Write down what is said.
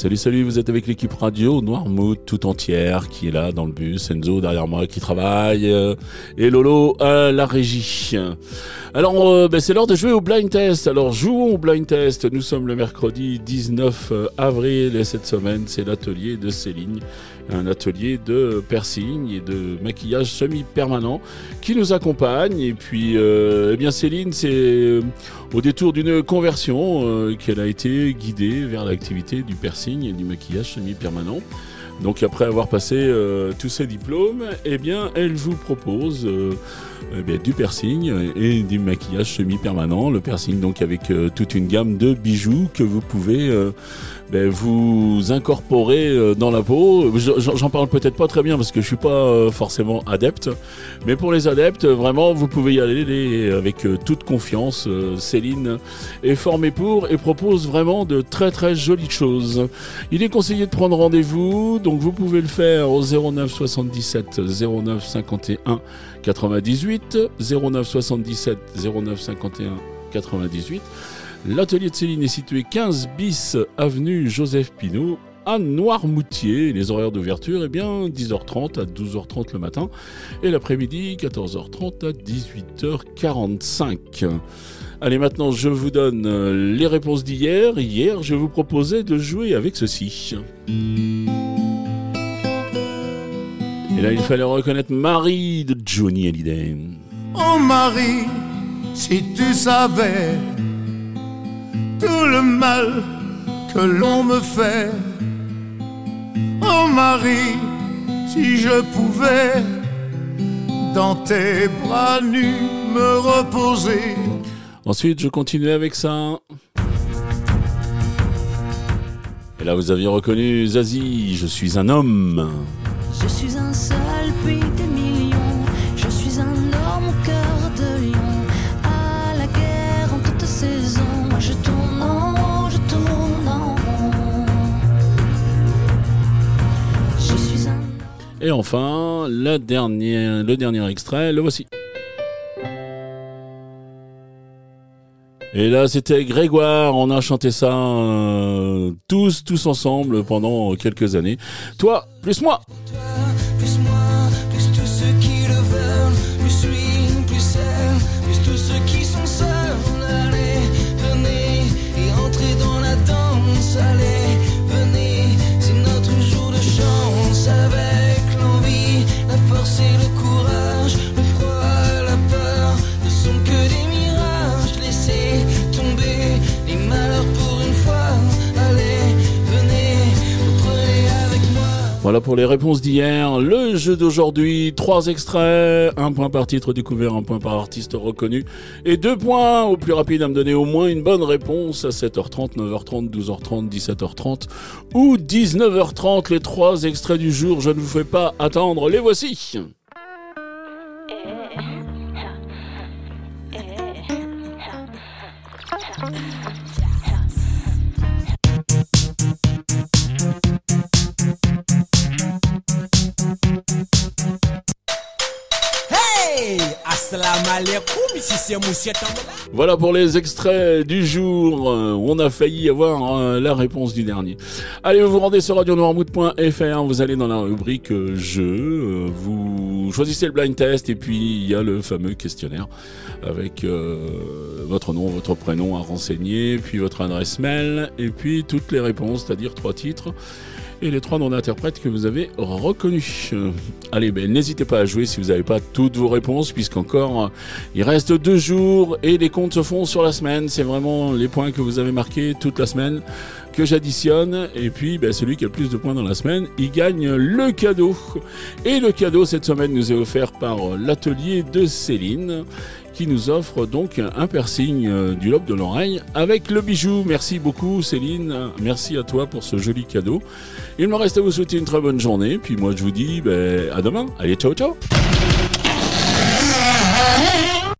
Salut, salut, vous êtes avec l'équipe radio Noirmouth tout entière qui est là dans le bus, Enzo derrière moi qui travaille euh, et Lolo à la régie. Alors, euh, ben, c'est l'heure de jouer au blind test. Alors, jouons au blind test. Nous sommes le mercredi 19 euh, avril et cette semaine, c'est l'atelier de Céline un atelier de piercing et de maquillage semi-permanent qui nous accompagne. Et puis, eh bien Céline, c'est au détour d'une conversion qu'elle a été guidée vers l'activité du piercing et du maquillage semi-permanent. Donc après avoir passé tous ses diplômes, eh bien, elle vous propose eh du piercing et du maquillage semi-permanent. Le piercing donc avec toute une gamme de bijoux que vous pouvez ben, vous incorporez euh, dans la peau. J'en parle peut-être pas très bien parce que je suis pas euh, forcément adepte, mais pour les adeptes, vraiment, vous pouvez y aller avec euh, toute confiance. Céline est formée pour et propose vraiment de très très jolies choses. Il est conseillé de prendre rendez-vous, donc vous pouvez le faire au 09 77 09 51 98 09 77 09 51 98 L'atelier de Céline est situé 15 bis avenue Joseph Pinault à Noirmoutier. Les horaires d'ouverture, eh bien, 10h30 à 12h30 le matin et l'après-midi, 14h30 à 18h45. Allez, maintenant, je vous donne euh, les réponses d'hier. Hier, je vous proposais de jouer avec ceci. Et là, il fallait reconnaître Marie de Johnny Hallyday. Oh Marie, si tu savais tout le mal que l'on me fait. Oh Marie, si je pouvais dans tes bras nus me reposer. Ensuite, je continue avec ça. Et là, vous aviez reconnu Zazie, je suis un homme. Je suis un seul puis des millions. Je suis un homme au cœur Et enfin, le dernier extrait, le voici. Et là, c'était Grégoire. On a chanté ça euh, tous, tous ensemble pendant quelques années. Toi, plus moi. Voilà pour les réponses d'hier. Le jeu d'aujourd'hui, trois extraits, un point par titre découvert, un point par artiste reconnu, et deux points au plus rapide à me donner au moins une bonne réponse à 7h30, 9h30, 12h30, 17h30 ou 19h30. Les trois extraits du jour, je ne vous fais pas attendre, les voici. Voilà pour les extraits du jour euh, on a failli avoir euh, la réponse du dernier. Allez, vous vous rendez sur radionoirmouth.fr, vous allez dans la rubrique euh, jeu, vous choisissez le blind test et puis il y a le fameux questionnaire avec votre nom, votre prénom à renseigner, puis votre adresse mail et puis toutes les réponses, c'est-à-dire trois titres et les trois noms d'interprètes que vous avez reconnus. Euh, Allez, ben, n'hésitez pas à jouer si vous n'avez pas toutes vos réponses, puisqu'encore euh, il reste deux jours et les comptes se font sur la semaine. C'est vraiment les points que vous avez marqués toute la semaine que j'additionne. Et puis, ben, celui qui a le plus de points dans la semaine, il gagne le cadeau. Et le cadeau cette semaine nous est offert par l'atelier de Céline qui nous offre donc un piercing euh, du lobe de l'oreille avec le bijou. Merci beaucoup Céline, merci à toi pour ce joli cadeau. Il me reste à vous souhaiter une très bonne journée, puis moi je vous dis ben, à demain. Allez, ciao ciao